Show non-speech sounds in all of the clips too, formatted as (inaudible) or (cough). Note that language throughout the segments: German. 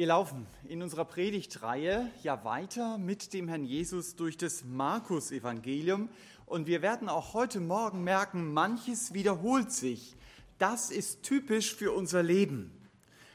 Wir laufen in unserer Predigtreihe ja weiter mit dem Herrn Jesus durch das Markus-Evangelium und wir werden auch heute Morgen merken, manches wiederholt sich. Das ist typisch für unser Leben.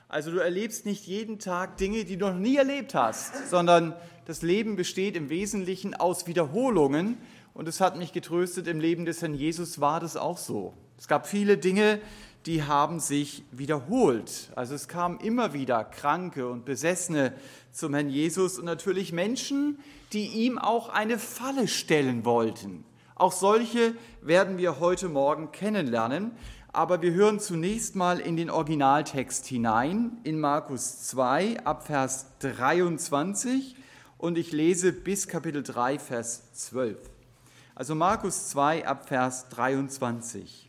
Also du erlebst nicht jeden Tag Dinge, die du noch nie erlebt hast, sondern das Leben besteht im Wesentlichen aus Wiederholungen und es hat mich getröstet, im Leben des Herrn Jesus war das auch so. Es gab viele Dinge, die haben sich wiederholt. Also es kamen immer wieder Kranke und Besessene zum Herrn Jesus und natürlich Menschen, die ihm auch eine Falle stellen wollten. Auch solche werden wir heute Morgen kennenlernen. Aber wir hören zunächst mal in den Originaltext hinein, in Markus 2 ab Vers 23 und ich lese bis Kapitel 3, Vers 12. Also Markus 2 ab Vers 23.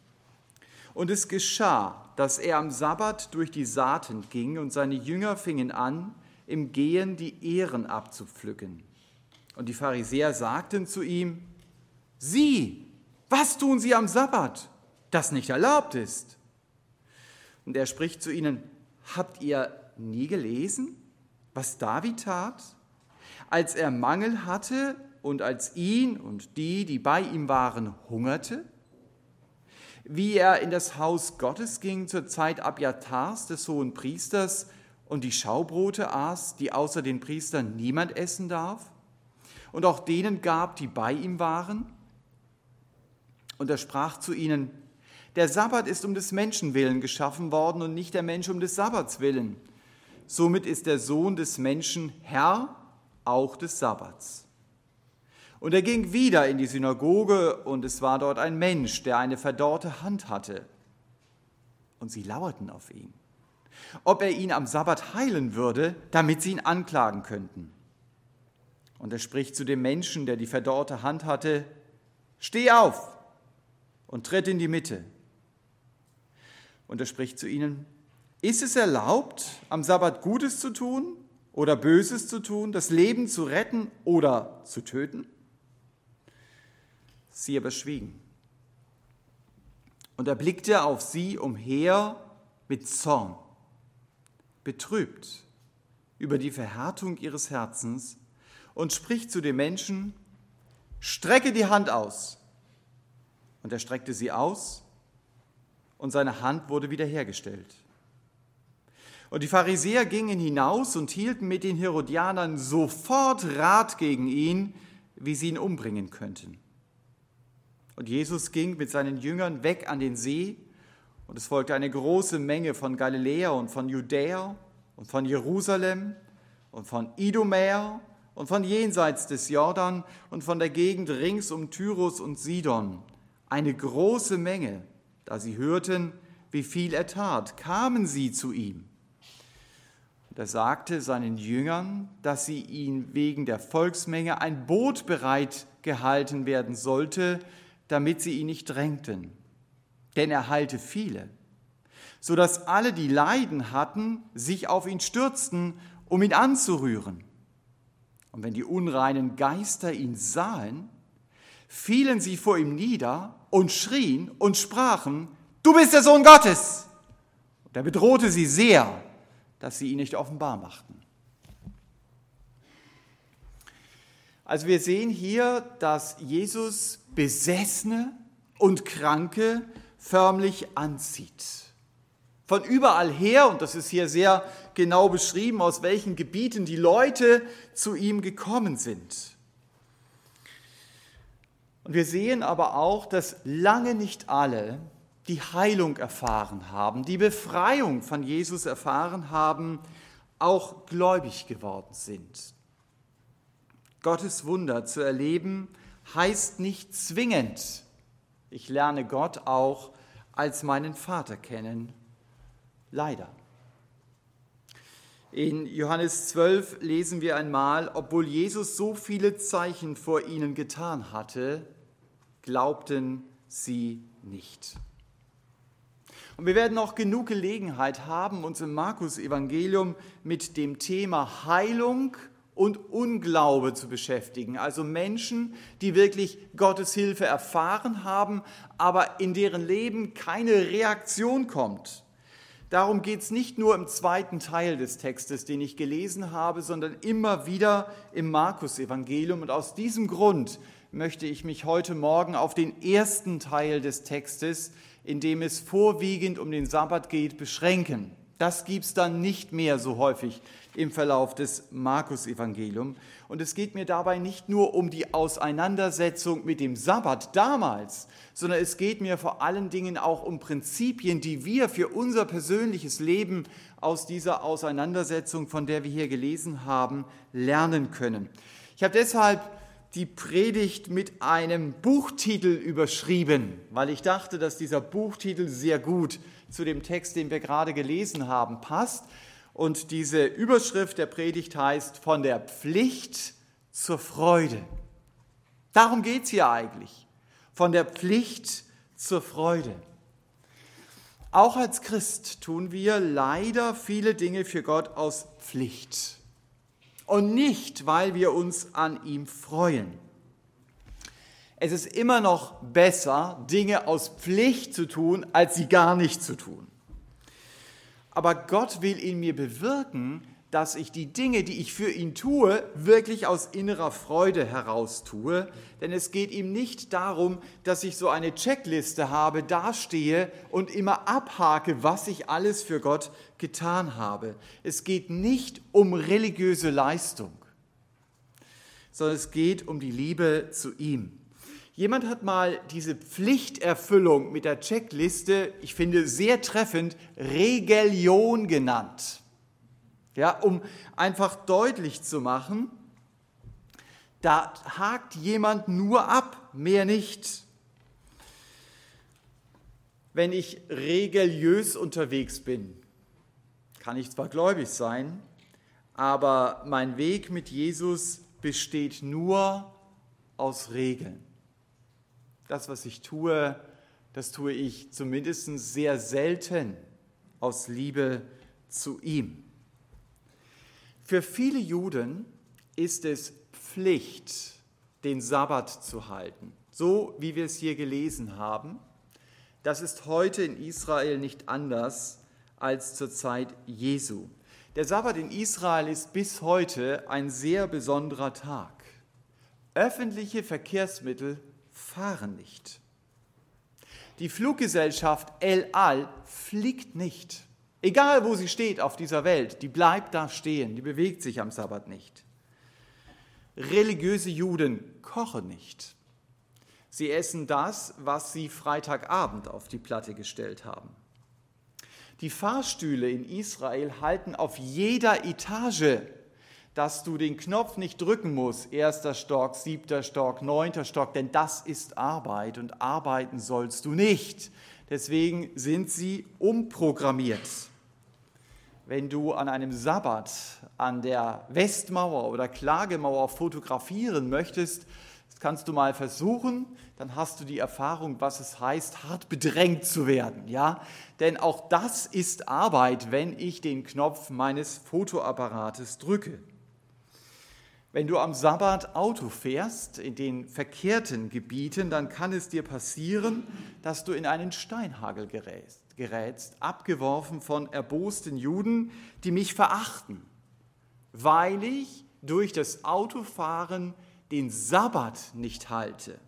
Und es geschah, dass er am Sabbat durch die Saaten ging und seine Jünger fingen an, im Gehen die Ehren abzupflücken. Und die Pharisäer sagten zu ihm, Sie, was tun Sie am Sabbat, das nicht erlaubt ist? Und er spricht zu ihnen, Habt ihr nie gelesen, was David tat, als er Mangel hatte und als ihn und die, die bei ihm waren, hungerte? Wie er in das Haus Gottes ging zur Zeit Abjatars, des hohen Priesters, und die Schaubrote aß, die außer den Priestern niemand essen darf, und auch denen gab, die bei ihm waren. Und er sprach zu ihnen, der Sabbat ist um des Menschen willen geschaffen worden und nicht der Mensch um des Sabbats willen. Somit ist der Sohn des Menschen Herr auch des Sabbats. Und er ging wieder in die Synagoge, und es war dort ein Mensch, der eine verdorrte Hand hatte. Und sie lauerten auf ihn, ob er ihn am Sabbat heilen würde, damit sie ihn anklagen könnten. Und er spricht zu dem Menschen, der die verdorrte Hand hatte, Steh auf und tritt in die Mitte. Und er spricht zu ihnen, ist es erlaubt, am Sabbat Gutes zu tun oder Böses zu tun, das Leben zu retten oder zu töten? Sie aber schwiegen. Und er blickte auf sie umher mit Zorn, betrübt über die Verhärtung ihres Herzens und spricht zu dem Menschen, strecke die Hand aus. Und er streckte sie aus und seine Hand wurde wiederhergestellt. Und die Pharisäer gingen hinaus und hielten mit den Herodianern sofort Rat gegen ihn, wie sie ihn umbringen könnten. Und Jesus ging mit seinen Jüngern weg an den See und es folgte eine große Menge von Galiläa und von Judäa und von Jerusalem und von Idumäer und von jenseits des Jordan und von der Gegend rings um Tyrus und Sidon. Eine große Menge, da sie hörten, wie viel er tat, kamen sie zu ihm. Und er sagte seinen Jüngern, dass sie ihn wegen der Volksmenge ein Boot bereit gehalten werden sollte, damit sie ihn nicht drängten. Denn er heilte viele, so dass alle, die Leiden hatten, sich auf ihn stürzten, um ihn anzurühren. Und wenn die unreinen Geister ihn sahen, fielen sie vor ihm nieder und schrien und sprachen, du bist der Sohn Gottes. Und er bedrohte sie sehr, dass sie ihn nicht offenbar machten. Also wir sehen hier, dass Jesus Besessene und Kranke förmlich anzieht. Von überall her, und das ist hier sehr genau beschrieben, aus welchen Gebieten die Leute zu ihm gekommen sind. Und wir sehen aber auch, dass lange nicht alle die Heilung erfahren haben, die Befreiung von Jesus erfahren haben, auch gläubig geworden sind. Gottes Wunder zu erleben, heißt nicht zwingend, ich lerne Gott auch als meinen Vater kennen. Leider. In Johannes 12 lesen wir einmal, obwohl Jesus so viele Zeichen vor ihnen getan hatte, glaubten sie nicht. Und wir werden auch genug Gelegenheit haben, uns im Markus-Evangelium mit dem Thema Heilung und Unglaube zu beschäftigen. Also Menschen, die wirklich Gottes Hilfe erfahren haben, aber in deren Leben keine Reaktion kommt. Darum geht es nicht nur im zweiten Teil des Textes, den ich gelesen habe, sondern immer wieder im Markus-Evangelium. Und aus diesem Grund möchte ich mich heute Morgen auf den ersten Teil des Textes, in dem es vorwiegend um den Sabbat geht, beschränken. Das gibt es dann nicht mehr so häufig im Verlauf des Markus-Evangeliums. Und es geht mir dabei nicht nur um die Auseinandersetzung mit dem Sabbat damals, sondern es geht mir vor allen Dingen auch um Prinzipien, die wir für unser persönliches Leben aus dieser Auseinandersetzung, von der wir hier gelesen haben, lernen können. Ich habe deshalb die Predigt mit einem Buchtitel überschrieben, weil ich dachte, dass dieser Buchtitel sehr gut zu dem Text, den wir gerade gelesen haben, passt. Und diese Überschrift der Predigt heißt von der Pflicht zur Freude. Darum geht es hier eigentlich. Von der Pflicht zur Freude. Auch als Christ tun wir leider viele Dinge für Gott aus Pflicht und nicht, weil wir uns an ihm freuen. Es ist immer noch besser, Dinge aus Pflicht zu tun, als sie gar nicht zu tun. Aber Gott will in mir bewirken, dass ich die Dinge, die ich für ihn tue, wirklich aus innerer Freude heraus tue. Denn es geht ihm nicht darum, dass ich so eine Checkliste habe, dastehe und immer abhake, was ich alles für Gott getan habe. Es geht nicht um religiöse Leistung, sondern es geht um die Liebe zu ihm. Jemand hat mal diese Pflichterfüllung mit der Checkliste, ich finde sehr treffend, Regelion genannt. Ja, um einfach deutlich zu machen, da hakt jemand nur ab, mehr nicht. Wenn ich regeliös unterwegs bin, kann ich zwar gläubig sein, aber mein Weg mit Jesus besteht nur aus Regeln. Das, was ich tue, das tue ich zumindest sehr selten aus Liebe zu ihm. Für viele Juden ist es Pflicht, den Sabbat zu halten, so wie wir es hier gelesen haben. Das ist heute in Israel nicht anders als zur Zeit Jesu. Der Sabbat in Israel ist bis heute ein sehr besonderer Tag. Öffentliche Verkehrsmittel fahren nicht. Die Fluggesellschaft El Al fliegt nicht. Egal wo sie steht auf dieser Welt, die bleibt da stehen, die bewegt sich am Sabbat nicht. Religiöse Juden kochen nicht. Sie essen das, was sie Freitagabend auf die Platte gestellt haben. Die Fahrstühle in Israel halten auf jeder Etage dass du den Knopf nicht drücken musst, erster Stock, siebter Stock, neunter Stock, denn das ist Arbeit und arbeiten sollst du nicht. Deswegen sind sie umprogrammiert. Wenn du an einem Sabbat an der Westmauer oder Klagemauer fotografieren möchtest, das kannst du mal versuchen, dann hast du die Erfahrung, was es heißt, hart bedrängt zu werden, ja? Denn auch das ist Arbeit, wenn ich den Knopf meines Fotoapparates drücke. Wenn du am Sabbat Auto fährst in den verkehrten Gebieten, dann kann es dir passieren, dass du in einen Steinhagel gerätst, gerätst, abgeworfen von erbosten Juden, die mich verachten, weil ich durch das Autofahren den Sabbat nicht halte.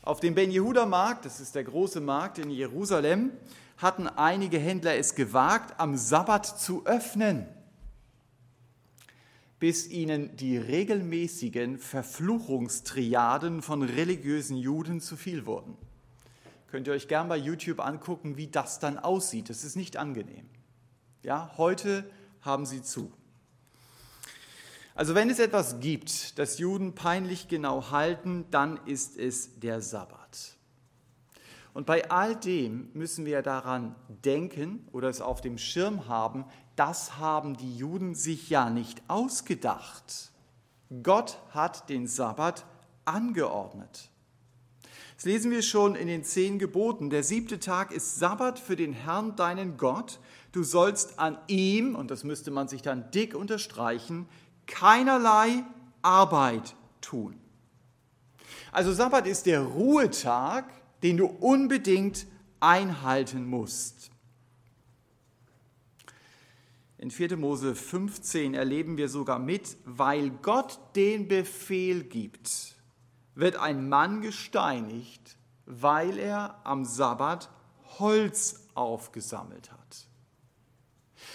Auf dem Ben Yehuda Markt, das ist der große Markt in Jerusalem, hatten einige Händler es gewagt, am Sabbat zu öffnen bis ihnen die regelmäßigen Verfluchungstriaden von religiösen Juden zu viel wurden. Könnt ihr euch gern bei YouTube angucken, wie das dann aussieht. Das ist nicht angenehm. Ja, heute haben sie zu. Also wenn es etwas gibt, das Juden peinlich genau halten, dann ist es der Sabbat. Und bei all dem müssen wir daran denken oder es auf dem Schirm haben, das haben die Juden sich ja nicht ausgedacht. Gott hat den Sabbat angeordnet. Das lesen wir schon in den zehn Geboten. Der siebte Tag ist Sabbat für den Herrn, deinen Gott. Du sollst an ihm, und das müsste man sich dann dick unterstreichen, keinerlei Arbeit tun. Also Sabbat ist der Ruhetag, den du unbedingt einhalten musst. In 4. Mose 15 erleben wir sogar mit, weil Gott den Befehl gibt, wird ein Mann gesteinigt, weil er am Sabbat Holz aufgesammelt hat.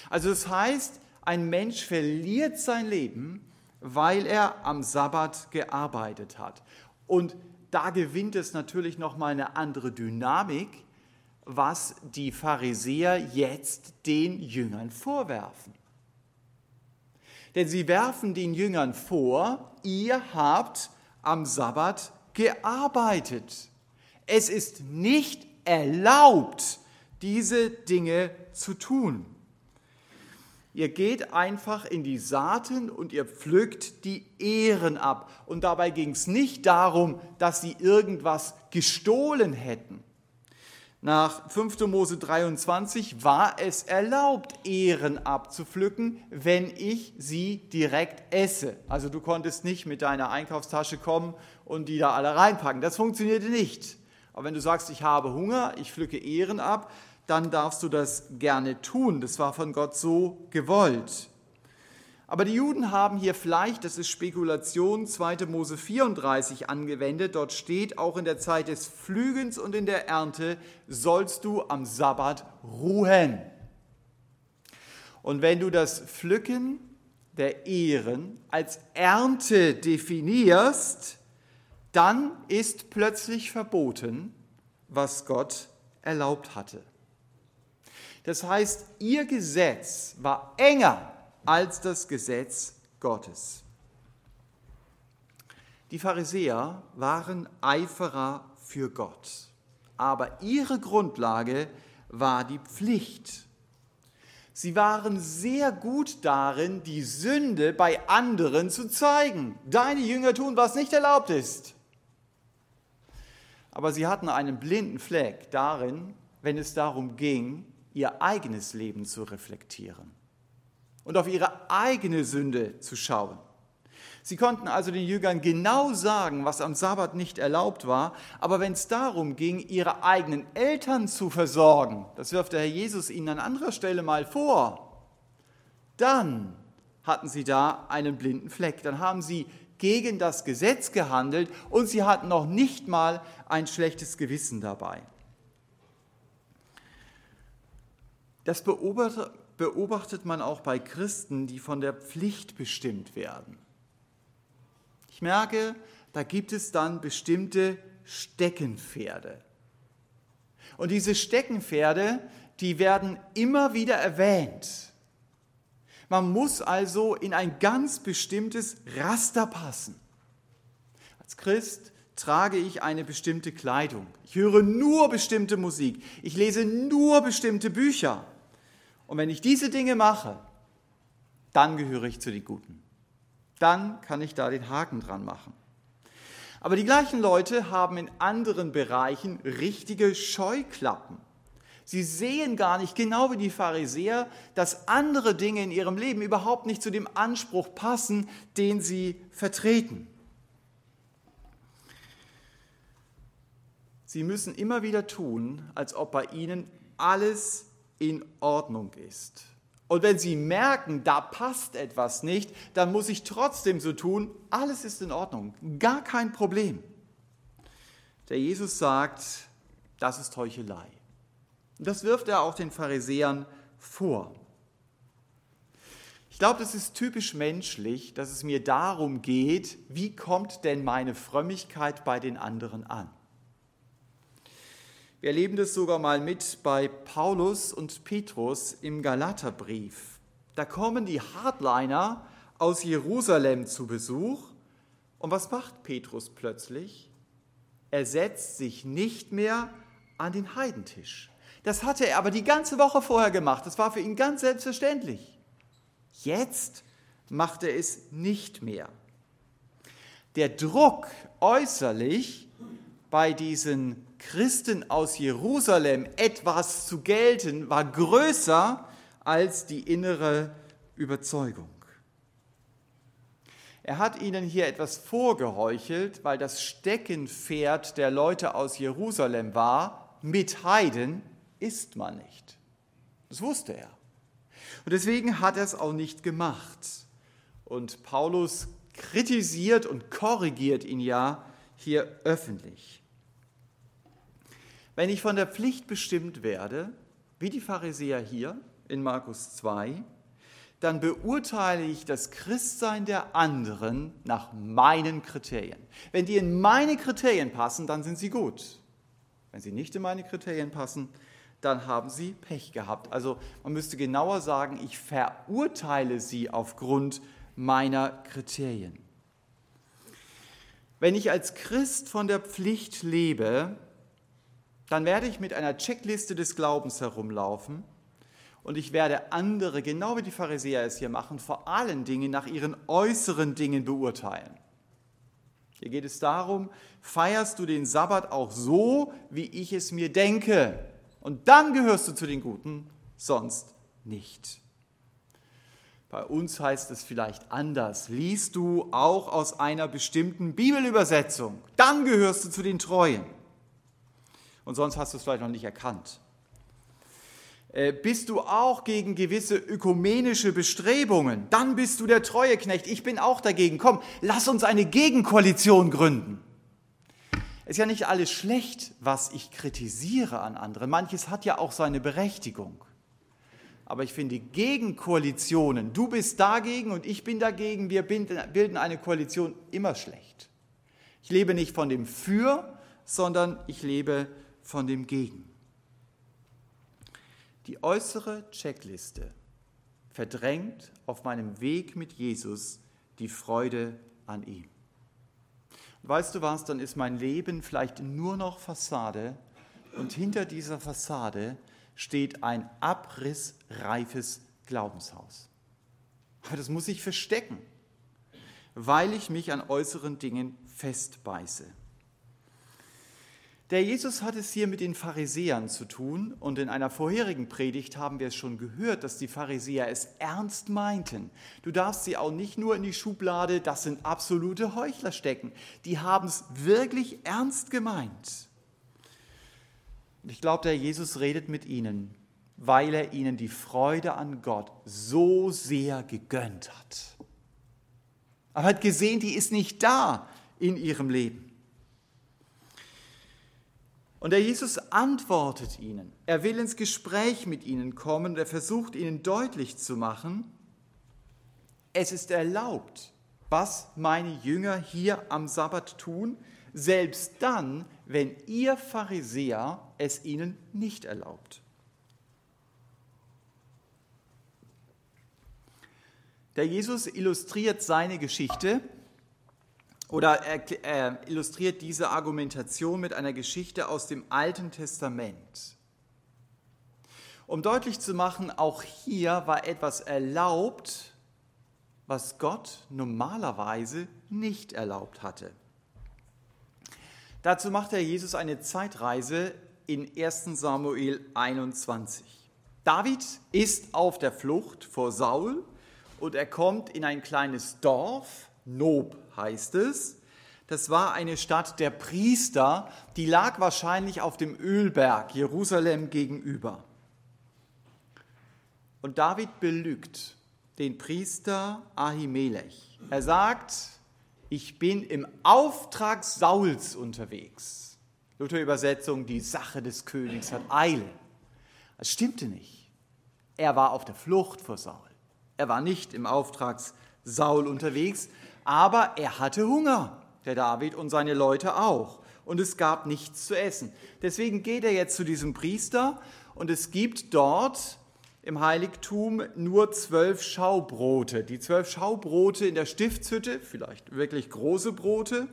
Also das heißt, ein Mensch verliert sein Leben, weil er am Sabbat gearbeitet hat. Und da gewinnt es natürlich noch mal eine andere Dynamik, was die Pharisäer jetzt den Jüngern vorwerfen. Denn sie werfen den Jüngern vor, ihr habt am Sabbat gearbeitet. Es ist nicht erlaubt, diese Dinge zu tun. Ihr geht einfach in die Saaten und ihr pflückt die Ehren ab. Und dabei ging es nicht darum, dass sie irgendwas gestohlen hätten. Nach 5. Mose 23 war es erlaubt, Ehren abzupflücken, wenn ich sie direkt esse. Also du konntest nicht mit deiner Einkaufstasche kommen und die da alle reinpacken. Das funktionierte nicht. Aber wenn du sagst, ich habe Hunger, ich pflücke Ehren ab, dann darfst du das gerne tun. Das war von Gott so gewollt. Aber die Juden haben hier vielleicht, das ist Spekulation, 2. Mose 34 angewendet. Dort steht, auch in der Zeit des Pflügens und in der Ernte sollst du am Sabbat ruhen. Und wenn du das Pflücken der Ehren als Ernte definierst, dann ist plötzlich verboten, was Gott erlaubt hatte. Das heißt, ihr Gesetz war enger als das Gesetz Gottes. Die Pharisäer waren Eiferer für Gott, aber ihre Grundlage war die Pflicht. Sie waren sehr gut darin, die Sünde bei anderen zu zeigen. Deine Jünger tun, was nicht erlaubt ist. Aber sie hatten einen blinden Fleck darin, wenn es darum ging, ihr eigenes Leben zu reflektieren und auf ihre eigene Sünde zu schauen. Sie konnten also den Jüngern genau sagen, was am Sabbat nicht erlaubt war, aber wenn es darum ging, ihre eigenen Eltern zu versorgen, das wirft der Herr Jesus ihnen an anderer Stelle mal vor, dann hatten sie da einen blinden Fleck. Dann haben sie gegen das Gesetz gehandelt und sie hatten noch nicht mal ein schlechtes Gewissen dabei. Das beobachtet man auch bei Christen, die von der Pflicht bestimmt werden. Ich merke, da gibt es dann bestimmte Steckenpferde. Und diese Steckenpferde, die werden immer wieder erwähnt. Man muss also in ein ganz bestimmtes Raster passen. Als Christ trage ich eine bestimmte Kleidung. Ich höre nur bestimmte Musik. Ich lese nur bestimmte Bücher. Und wenn ich diese Dinge mache, dann gehöre ich zu den Guten. Dann kann ich da den Haken dran machen. Aber die gleichen Leute haben in anderen Bereichen richtige Scheuklappen. Sie sehen gar nicht, genau wie die Pharisäer, dass andere Dinge in ihrem Leben überhaupt nicht zu dem Anspruch passen, den sie vertreten. Sie müssen immer wieder tun, als ob bei ihnen alles in Ordnung ist. Und wenn Sie merken, da passt etwas nicht, dann muss ich trotzdem so tun, alles ist in Ordnung, gar kein Problem. Der Jesus sagt, das ist Heuchelei. Das wirft er auch den Pharisäern vor. Ich glaube, das ist typisch menschlich, dass es mir darum geht, wie kommt denn meine Frömmigkeit bei den anderen an? Wir erleben das sogar mal mit bei Paulus und Petrus im Galaterbrief. Da kommen die Hardliner aus Jerusalem zu Besuch. Und was macht Petrus plötzlich? Er setzt sich nicht mehr an den Heidentisch. Das hatte er aber die ganze Woche vorher gemacht. Das war für ihn ganz selbstverständlich. Jetzt macht er es nicht mehr. Der Druck äußerlich bei diesen Christen aus Jerusalem etwas zu gelten, war größer als die innere Überzeugung. Er hat ihnen hier etwas vorgeheuchelt, weil das Steckenpferd der Leute aus Jerusalem war, mit Heiden isst man nicht. Das wusste er. Und deswegen hat er es auch nicht gemacht. Und Paulus kritisiert und korrigiert ihn ja hier öffentlich. Wenn ich von der Pflicht bestimmt werde, wie die Pharisäer hier in Markus 2, dann beurteile ich das Christsein der anderen nach meinen Kriterien. Wenn die in meine Kriterien passen, dann sind sie gut. Wenn sie nicht in meine Kriterien passen, dann haben sie Pech gehabt. Also man müsste genauer sagen, ich verurteile sie aufgrund meiner Kriterien. Wenn ich als Christ von der Pflicht lebe, dann werde ich mit einer Checkliste des Glaubens herumlaufen und ich werde andere, genau wie die Pharisäer es hier machen, vor allen Dingen nach ihren äußeren Dingen beurteilen. Hier geht es darum, feierst du den Sabbat auch so, wie ich es mir denke? Und dann gehörst du zu den Guten, sonst nicht. Bei uns heißt es vielleicht anders. Liest du auch aus einer bestimmten Bibelübersetzung, dann gehörst du zu den Treuen. Und sonst hast du es vielleicht noch nicht erkannt. Äh, bist du auch gegen gewisse ökumenische Bestrebungen, dann bist du der treue Knecht. Ich bin auch dagegen. Komm, lass uns eine Gegenkoalition gründen. Ist ja nicht alles schlecht, was ich kritisiere an anderen. Manches hat ja auch seine Berechtigung. Aber ich finde Gegenkoalitionen, du bist dagegen und ich bin dagegen, wir bilden eine Koalition immer schlecht. Ich lebe nicht von dem Für, sondern ich lebe von dem Gegen. Die äußere Checkliste verdrängt auf meinem Weg mit Jesus die Freude an ihm. Weißt du was, dann ist mein Leben vielleicht nur noch Fassade und hinter dieser Fassade steht ein abrissreifes Glaubenshaus. Aber das muss ich verstecken, weil ich mich an äußeren Dingen festbeiße. Der Jesus hat es hier mit den Pharisäern zu tun und in einer vorherigen Predigt haben wir es schon gehört, dass die Pharisäer es ernst meinten. Du darfst sie auch nicht nur in die Schublade, das sind absolute Heuchler stecken. Die haben es wirklich ernst gemeint. Und ich glaube, der Jesus redet mit ihnen, weil er ihnen die Freude an Gott so sehr gegönnt hat. Aber hat gesehen, die ist nicht da in ihrem Leben. Und der Jesus antwortet ihnen. Er will ins Gespräch mit ihnen kommen und er versucht ihnen deutlich zu machen, es ist erlaubt, was meine Jünger hier am Sabbat tun, selbst dann, wenn ihr Pharisäer es ihnen nicht erlaubt. Der Jesus illustriert seine Geschichte oder er, er illustriert diese Argumentation mit einer Geschichte aus dem Alten Testament. Um deutlich zu machen, auch hier war etwas erlaubt, was Gott normalerweise nicht erlaubt hatte. Dazu macht der Jesus eine Zeitreise in 1 Samuel 21. David ist auf der Flucht vor Saul und er kommt in ein kleines Dorf, Nob heißt es. Das war eine Stadt der Priester, die lag wahrscheinlich auf dem Ölberg Jerusalem gegenüber. Und David belügt den Priester Ahimelech. Er sagt, ich bin im Auftrag Sauls unterwegs. Luther Übersetzung, die Sache des Königs hat Eile. Das stimmte nicht. Er war auf der Flucht vor Saul. Er war nicht im Auftrag Saul unterwegs, aber er hatte Hunger, der David und seine Leute auch. Und es gab nichts zu essen. Deswegen geht er jetzt zu diesem Priester und es gibt dort im Heiligtum nur zwölf Schaubrote. Die zwölf Schaubrote in der Stiftshütte, vielleicht wirklich große Brote.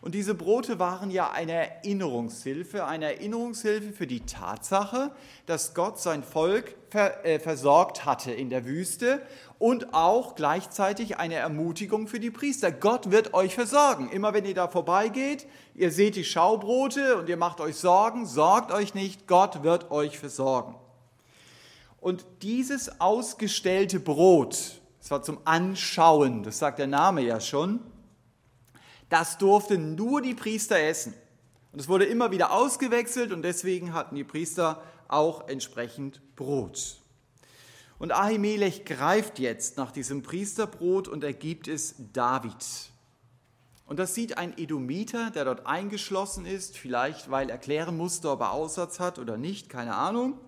Und diese Brote waren ja eine Erinnerungshilfe, eine Erinnerungshilfe für die Tatsache, dass Gott sein Volk äh, versorgt hatte in der Wüste und auch gleichzeitig eine Ermutigung für die Priester. Gott wird euch versorgen. Immer wenn ihr da vorbeigeht, ihr seht die Schaubrote und ihr macht euch Sorgen, sorgt euch nicht, Gott wird euch versorgen. Und dieses ausgestellte Brot, das war zum Anschauen, das sagt der Name ja schon, das durften nur die Priester essen. Und es wurde immer wieder ausgewechselt und deswegen hatten die Priester auch entsprechend Brot. Und Ahimelech greift jetzt nach diesem Priesterbrot und er gibt es David. Und das sieht ein Edomiter, der dort eingeschlossen ist, vielleicht weil er klären musste, ob er Aussatz hat oder nicht, keine Ahnung.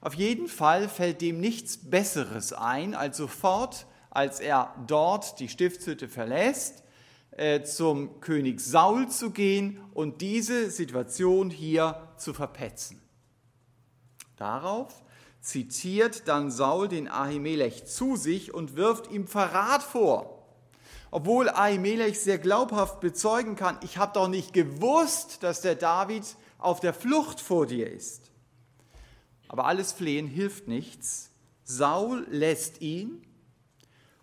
Auf jeden Fall fällt dem nichts Besseres ein, als sofort, als er dort die Stiftshütte verlässt, äh, zum König Saul zu gehen und diese Situation hier zu verpetzen. Darauf zitiert dann Saul den Ahimelech zu sich und wirft ihm Verrat vor. Obwohl Ahimelech sehr glaubhaft bezeugen kann, ich habe doch nicht gewusst, dass der David auf der Flucht vor dir ist. Aber alles Flehen hilft nichts. Saul lässt ihn,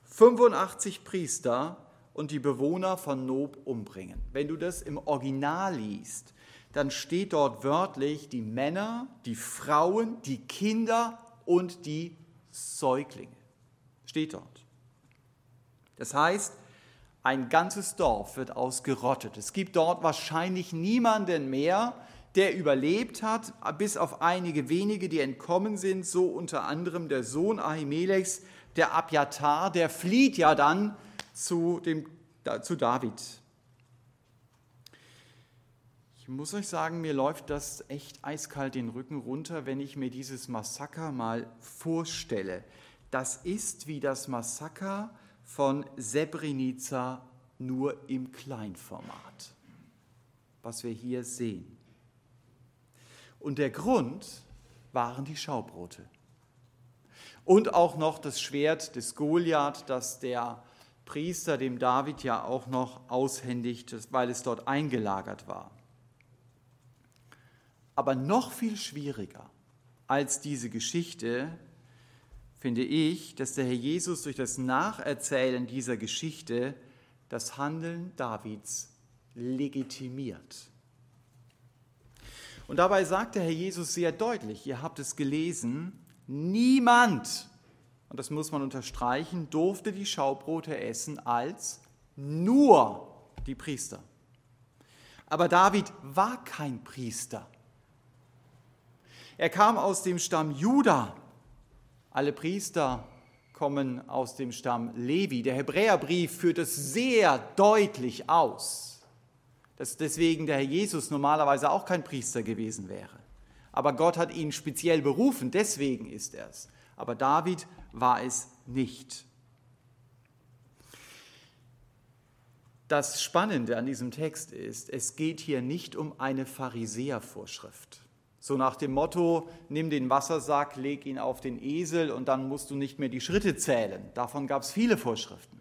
85 Priester und die Bewohner von Nob umbringen. Wenn du das im Original liest, dann steht dort wörtlich die Männer, die Frauen, die Kinder und die Säuglinge. Steht dort. Das heißt, ein ganzes Dorf wird ausgerottet. Es gibt dort wahrscheinlich niemanden mehr, der überlebt hat, bis auf einige wenige, die entkommen sind, so unter anderem der Sohn Ahimelechs, der Abjatar, der flieht ja dann zu, dem, zu David muss euch sagen, mir läuft das echt eiskalt den Rücken runter, wenn ich mir dieses Massaker mal vorstelle. Das ist wie das Massaker von Srebrenica nur im Kleinformat, was wir hier sehen. Und der Grund waren die Schaubrote. Und auch noch das Schwert des Goliath, das der Priester dem David ja auch noch aushändigt, weil es dort eingelagert war. Aber noch viel schwieriger als diese Geschichte finde ich, dass der Herr Jesus durch das Nacherzählen dieser Geschichte das Handeln Davids legitimiert. Und dabei sagt der Herr Jesus sehr deutlich, ihr habt es gelesen, niemand, und das muss man unterstreichen, durfte die Schaubrote essen als nur die Priester. Aber David war kein Priester. Er kam aus dem Stamm Juda. Alle Priester kommen aus dem Stamm Levi. Der Hebräerbrief führt es sehr deutlich aus, dass deswegen der Herr Jesus normalerweise auch kein Priester gewesen wäre. Aber Gott hat ihn speziell berufen, deswegen ist er es. Aber David war es nicht. Das Spannende an diesem Text ist, es geht hier nicht um eine Pharisäervorschrift. So nach dem Motto, nimm den Wassersack, leg ihn auf den Esel und dann musst du nicht mehr die Schritte zählen. Davon gab es viele Vorschriften.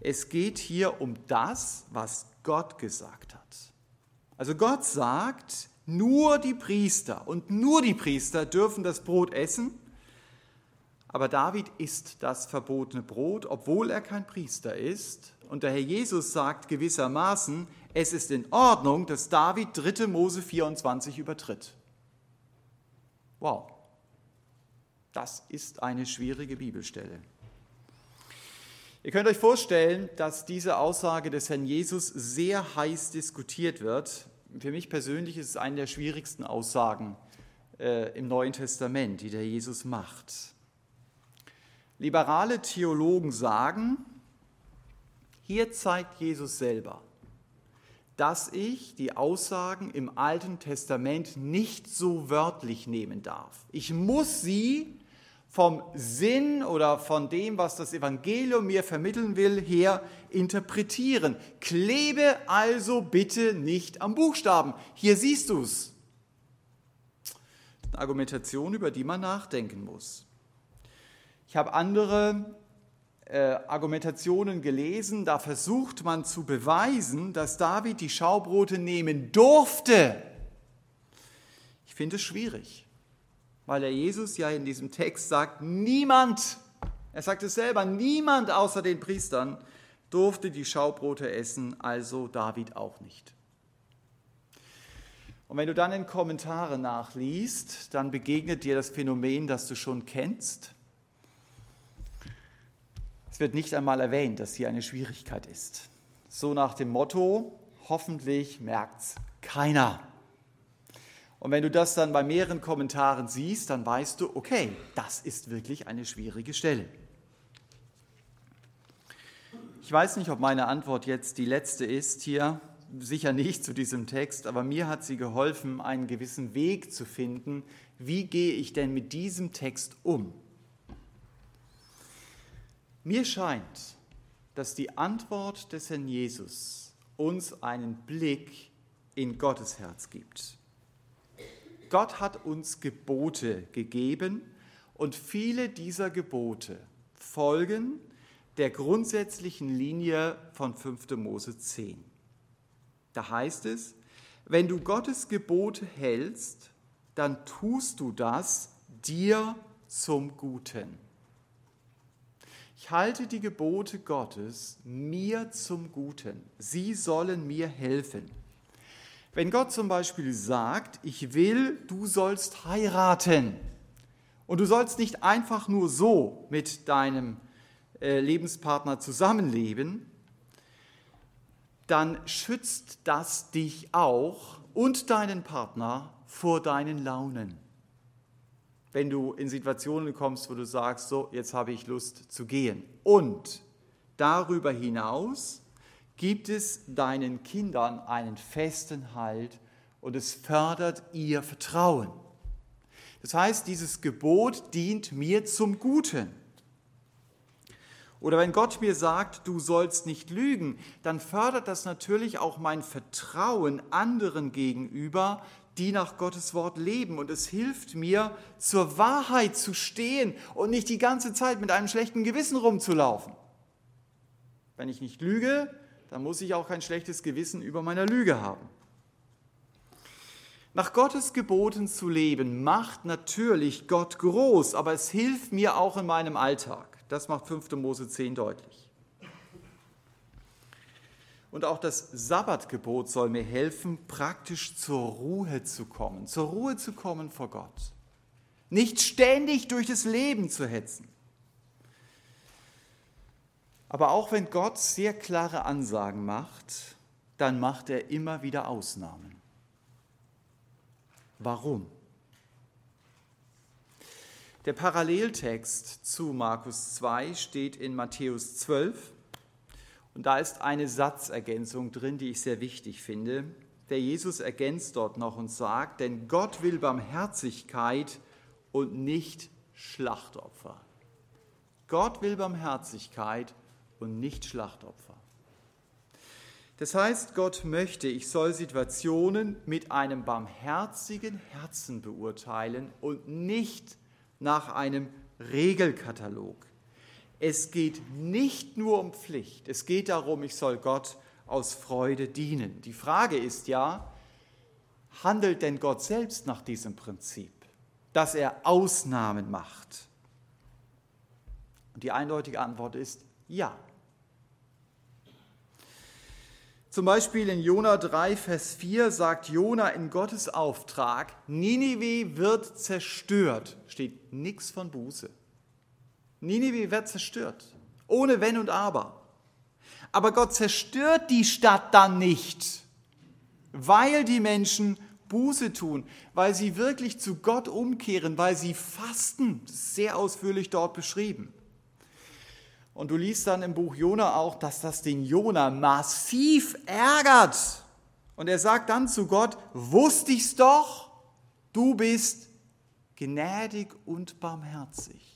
Es geht hier um das, was Gott gesagt hat. Also Gott sagt, nur die Priester und nur die Priester dürfen das Brot essen, aber David isst das verbotene Brot, obwohl er kein Priester ist. Und der Herr Jesus sagt gewissermaßen, es ist in Ordnung, dass David 3. Mose 24 übertritt. Wow, das ist eine schwierige Bibelstelle. Ihr könnt euch vorstellen, dass diese Aussage des Herrn Jesus sehr heiß diskutiert wird. Für mich persönlich ist es eine der schwierigsten Aussagen äh, im Neuen Testament, die der Jesus macht. Liberale Theologen sagen, hier zeigt Jesus selber, dass ich die Aussagen im Alten Testament nicht so wörtlich nehmen darf. Ich muss sie vom Sinn oder von dem, was das Evangelium mir vermitteln will, her interpretieren. Klebe also bitte nicht am Buchstaben. Hier siehst du es. Eine Argumentation, über die man nachdenken muss. Ich habe andere äh, Argumentationen gelesen, da versucht man zu beweisen, dass David die Schaubrote nehmen durfte. Ich finde es schwierig, weil der Jesus ja in diesem Text sagt, niemand, er sagt es selber, niemand außer den Priestern durfte die Schaubrote essen, also David auch nicht. Und wenn du dann in Kommentare nachliest, dann begegnet dir das Phänomen, das du schon kennst wird nicht einmal erwähnt, dass hier eine Schwierigkeit ist. So nach dem Motto, hoffentlich merkt es keiner. Und wenn du das dann bei mehreren Kommentaren siehst, dann weißt du, okay, das ist wirklich eine schwierige Stelle. Ich weiß nicht, ob meine Antwort jetzt die letzte ist hier, sicher nicht zu diesem Text, aber mir hat sie geholfen, einen gewissen Weg zu finden. Wie gehe ich denn mit diesem Text um? Mir scheint, dass die Antwort des Herrn Jesus uns einen Blick in Gottes Herz gibt. Gott hat uns Gebote gegeben und viele dieser Gebote folgen der grundsätzlichen Linie von 5. Mose 10. Da heißt es, wenn du Gottes Gebote hältst, dann tust du das dir zum Guten. Ich halte die Gebote Gottes mir zum Guten. Sie sollen mir helfen. Wenn Gott zum Beispiel sagt, ich will, du sollst heiraten und du sollst nicht einfach nur so mit deinem äh, Lebenspartner zusammenleben, dann schützt das dich auch und deinen Partner vor deinen Launen. Wenn du in Situationen kommst, wo du sagst, so, jetzt habe ich Lust zu gehen. Und darüber hinaus gibt es deinen Kindern einen festen Halt und es fördert ihr Vertrauen. Das heißt, dieses Gebot dient mir zum Guten. Oder wenn Gott mir sagt, du sollst nicht lügen, dann fördert das natürlich auch mein Vertrauen anderen gegenüber, die nach Gottes Wort leben. Und es hilft mir, zur Wahrheit zu stehen und nicht die ganze Zeit mit einem schlechten Gewissen rumzulaufen. Wenn ich nicht lüge, dann muss ich auch kein schlechtes Gewissen über meiner Lüge haben. Nach Gottes Geboten zu leben, macht natürlich Gott groß, aber es hilft mir auch in meinem Alltag. Das macht 5. Mose 10 deutlich. Und auch das Sabbatgebot soll mir helfen, praktisch zur Ruhe zu kommen, zur Ruhe zu kommen vor Gott. Nicht ständig durch das Leben zu hetzen. Aber auch wenn Gott sehr klare Ansagen macht, dann macht er immer wieder Ausnahmen. Warum? Der Paralleltext zu Markus 2 steht in Matthäus 12 und da ist eine Satzergänzung drin, die ich sehr wichtig finde. Der Jesus ergänzt dort noch und sagt, denn Gott will Barmherzigkeit und nicht Schlachtopfer. Gott will Barmherzigkeit und nicht Schlachtopfer. Das heißt, Gott möchte, ich soll Situationen mit einem barmherzigen Herzen beurteilen und nicht nach einem Regelkatalog. Es geht nicht nur um Pflicht, es geht darum, ich soll Gott aus Freude dienen. Die Frage ist ja, handelt denn Gott selbst nach diesem Prinzip, dass er Ausnahmen macht? Und die eindeutige Antwort ist ja. Zum Beispiel in Jona 3, Vers 4 sagt Jona in Gottes Auftrag, Ninive wird zerstört. Steht nichts von Buße. Ninive wird zerstört, ohne Wenn und Aber. Aber Gott zerstört die Stadt dann nicht, weil die Menschen Buße tun, weil sie wirklich zu Gott umkehren, weil sie fasten. sehr ausführlich dort beschrieben. Und du liest dann im Buch Jona auch, dass das den Jona massiv ärgert. Und er sagt dann zu Gott, wusste ich's doch, du bist gnädig und barmherzig.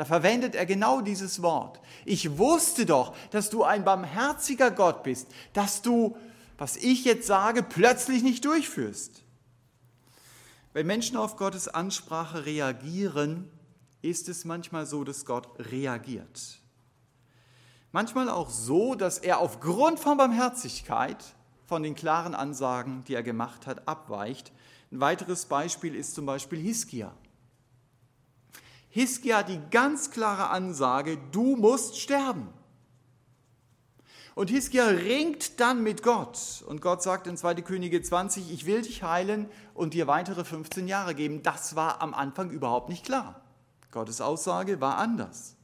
Da verwendet er genau dieses Wort. Ich wusste doch, dass du ein barmherziger Gott bist, dass du, was ich jetzt sage, plötzlich nicht durchführst. Wenn Menschen auf Gottes Ansprache reagieren, ist es manchmal so, dass Gott reagiert. Manchmal auch so, dass er aufgrund von Barmherzigkeit von den klaren Ansagen, die er gemacht hat, abweicht. Ein weiteres Beispiel ist zum Beispiel Hiskia. Hiskia die ganz klare Ansage, du musst sterben. Und Hiskia ringt dann mit Gott. Und Gott sagt in 2. Könige 20, ich will dich heilen und dir weitere 15 Jahre geben. Das war am Anfang überhaupt nicht klar. Gottes Aussage war anders.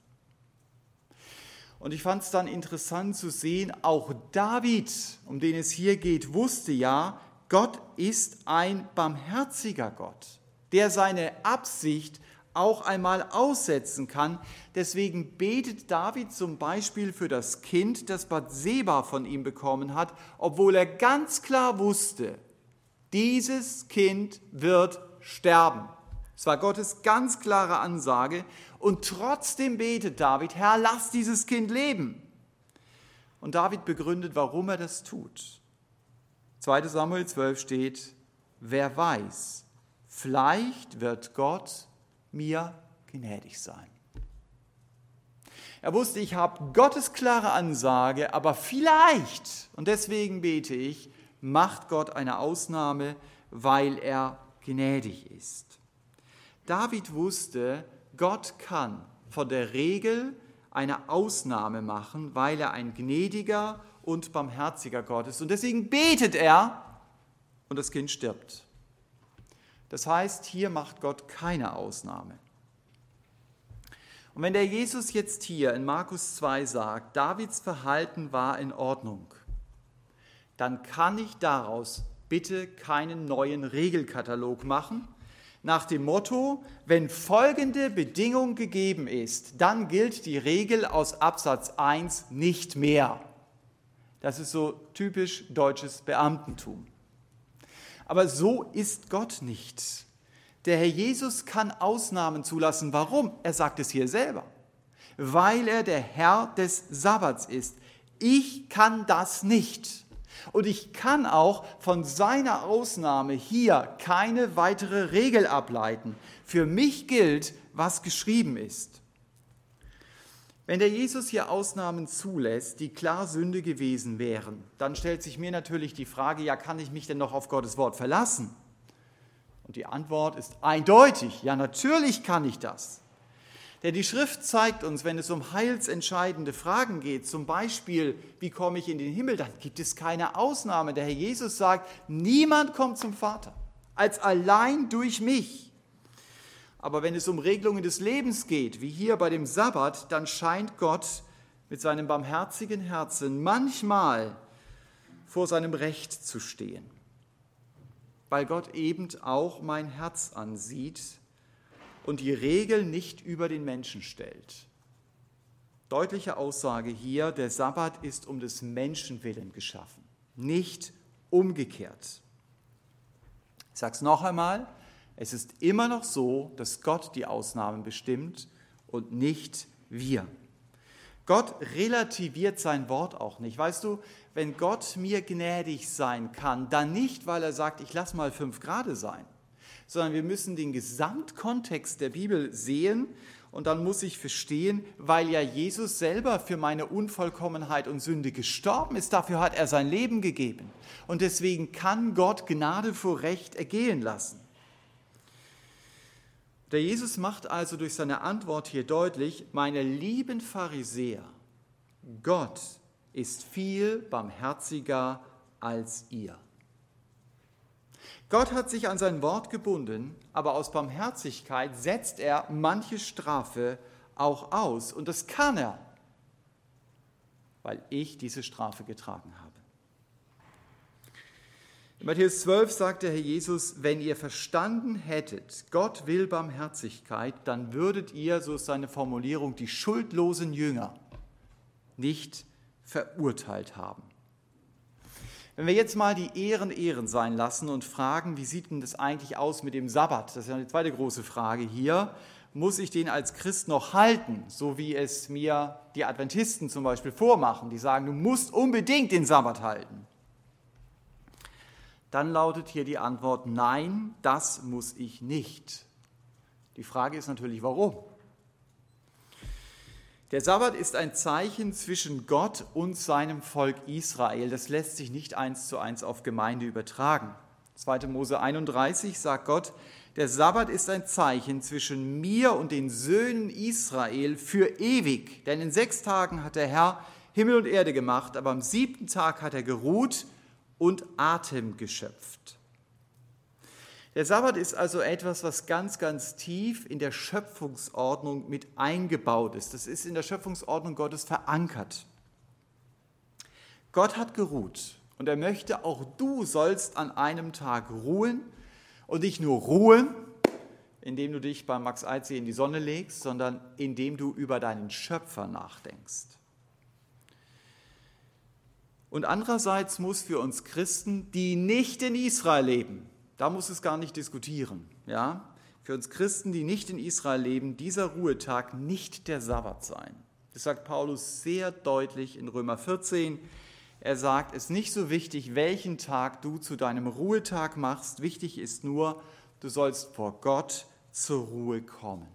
Und ich fand es dann interessant zu sehen, auch David, um den es hier geht, wusste ja, Gott ist ein barmherziger Gott, der seine Absicht auch einmal aussetzen kann. Deswegen betet David zum Beispiel für das Kind, das Bathseba von ihm bekommen hat, obwohl er ganz klar wusste, dieses Kind wird sterben. Es war Gottes ganz klare Ansage. Und trotzdem betet David, Herr, lass dieses Kind leben. Und David begründet, warum er das tut. 2 Samuel 12 steht, wer weiß, vielleicht wird Gott mir gnädig sein. Er wusste, ich habe Gottes klare Ansage, aber vielleicht, und deswegen bete ich, macht Gott eine Ausnahme, weil er gnädig ist. David wusste, Gott kann von der Regel eine Ausnahme machen, weil er ein gnädiger und barmherziger Gott ist. Und deswegen betet er und das Kind stirbt. Das heißt, hier macht Gott keine Ausnahme. Und wenn der Jesus jetzt hier in Markus 2 sagt, Davids Verhalten war in Ordnung, dann kann ich daraus bitte keinen neuen Regelkatalog machen, nach dem Motto, wenn folgende Bedingung gegeben ist, dann gilt die Regel aus Absatz 1 nicht mehr. Das ist so typisch deutsches Beamtentum. Aber so ist Gott nicht. Der Herr Jesus kann Ausnahmen zulassen. Warum? Er sagt es hier selber. Weil er der Herr des Sabbats ist. Ich kann das nicht. Und ich kann auch von seiner Ausnahme hier keine weitere Regel ableiten. Für mich gilt, was geschrieben ist. Wenn der Jesus hier Ausnahmen zulässt, die klar Sünde gewesen wären, dann stellt sich mir natürlich die Frage, ja, kann ich mich denn noch auf Gottes Wort verlassen? Und die Antwort ist eindeutig, ja, natürlich kann ich das. Denn die Schrift zeigt uns, wenn es um heilsentscheidende Fragen geht, zum Beispiel, wie komme ich in den Himmel, dann gibt es keine Ausnahme. Der Herr Jesus sagt, niemand kommt zum Vater als allein durch mich. Aber wenn es um Regelungen des Lebens geht, wie hier bei dem Sabbat, dann scheint Gott mit seinem barmherzigen Herzen manchmal vor seinem Recht zu stehen, weil Gott eben auch mein Herz ansieht und die Regel nicht über den Menschen stellt. Deutliche Aussage hier, der Sabbat ist um des Menschen willen geschaffen, nicht umgekehrt. Ich sage es noch einmal, es ist immer noch so, dass Gott die Ausnahmen bestimmt und nicht wir. Gott relativiert sein Wort auch nicht. Weißt du, wenn Gott mir gnädig sein kann, dann nicht, weil er sagt, ich lass mal fünf Grade sein, sondern wir müssen den Gesamtkontext der Bibel sehen und dann muss ich verstehen, weil ja Jesus selber für meine Unvollkommenheit und Sünde gestorben ist, dafür hat er sein Leben gegeben. Und deswegen kann Gott Gnade vor Recht ergehen lassen. Der Jesus macht also durch seine Antwort hier deutlich, meine lieben Pharisäer, Gott ist viel barmherziger als ihr. Gott hat sich an sein Wort gebunden, aber aus Barmherzigkeit setzt er manche Strafe auch aus. Und das kann er, weil ich diese Strafe getragen habe. In Matthäus 12 sagt der Herr Jesus, wenn ihr verstanden hättet, Gott will Barmherzigkeit, dann würdet ihr, so ist seine Formulierung, die schuldlosen Jünger nicht verurteilt haben. Wenn wir jetzt mal die Ehren Ehren sein lassen und fragen, wie sieht denn das eigentlich aus mit dem Sabbat? Das ist ja die zweite große Frage hier. Muss ich den als Christ noch halten, so wie es mir die Adventisten zum Beispiel vormachen, die sagen, du musst unbedingt den Sabbat halten? Dann lautet hier die Antwort, nein, das muss ich nicht. Die Frage ist natürlich, warum? Der Sabbat ist ein Zeichen zwischen Gott und seinem Volk Israel. Das lässt sich nicht eins zu eins auf Gemeinde übertragen. 2. Mose 31 sagt Gott, der Sabbat ist ein Zeichen zwischen mir und den Söhnen Israel für ewig. Denn in sechs Tagen hat der Herr Himmel und Erde gemacht, aber am siebten Tag hat er geruht und Atem geschöpft. Der Sabbat ist also etwas, was ganz, ganz tief in der Schöpfungsordnung mit eingebaut ist. Das ist in der Schöpfungsordnung Gottes verankert. Gott hat geruht Und er möchte, auch du sollst an einem Tag ruhen und nicht nur ruhen, indem du dich bei Max Eitzee in die Sonne legst, sondern indem du über deinen Schöpfer nachdenkst. Und andererseits muss für uns Christen, die nicht in Israel leben, da muss es gar nicht diskutieren, ja, für uns Christen, die nicht in Israel leben, dieser Ruhetag nicht der Sabbat sein. Das sagt Paulus sehr deutlich in Römer 14. Er sagt, es ist nicht so wichtig, welchen Tag du zu deinem Ruhetag machst. Wichtig ist nur, du sollst vor Gott zur Ruhe kommen.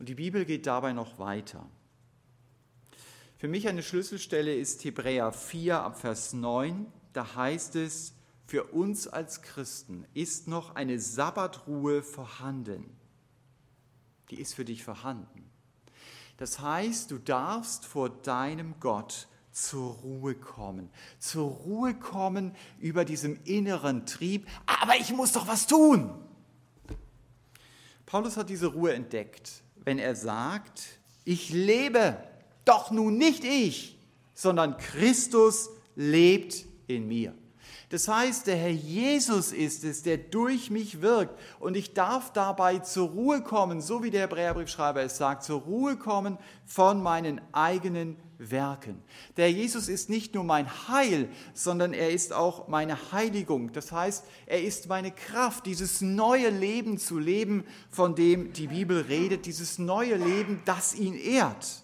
Und die Bibel geht dabei noch weiter. Für mich eine Schlüsselstelle ist Hebräer 4 ab Vers 9. Da heißt es, für uns als Christen ist noch eine Sabbatruhe vorhanden. Die ist für dich vorhanden. Das heißt, du darfst vor deinem Gott zur Ruhe kommen. Zur Ruhe kommen über diesem inneren Trieb. Aber ich muss doch was tun. Paulus hat diese Ruhe entdeckt, wenn er sagt, ich lebe doch nun nicht ich, sondern Christus lebt in mir. Das heißt, der Herr Jesus ist es, der durch mich wirkt. Und ich darf dabei zur Ruhe kommen, so wie der Hebräerbriefschreiber es sagt, zur Ruhe kommen von meinen eigenen Werken. Der Jesus ist nicht nur mein Heil, sondern er ist auch meine Heiligung. Das heißt, er ist meine Kraft, dieses neue Leben zu leben, von dem die Bibel redet, dieses neue Leben, das ihn ehrt.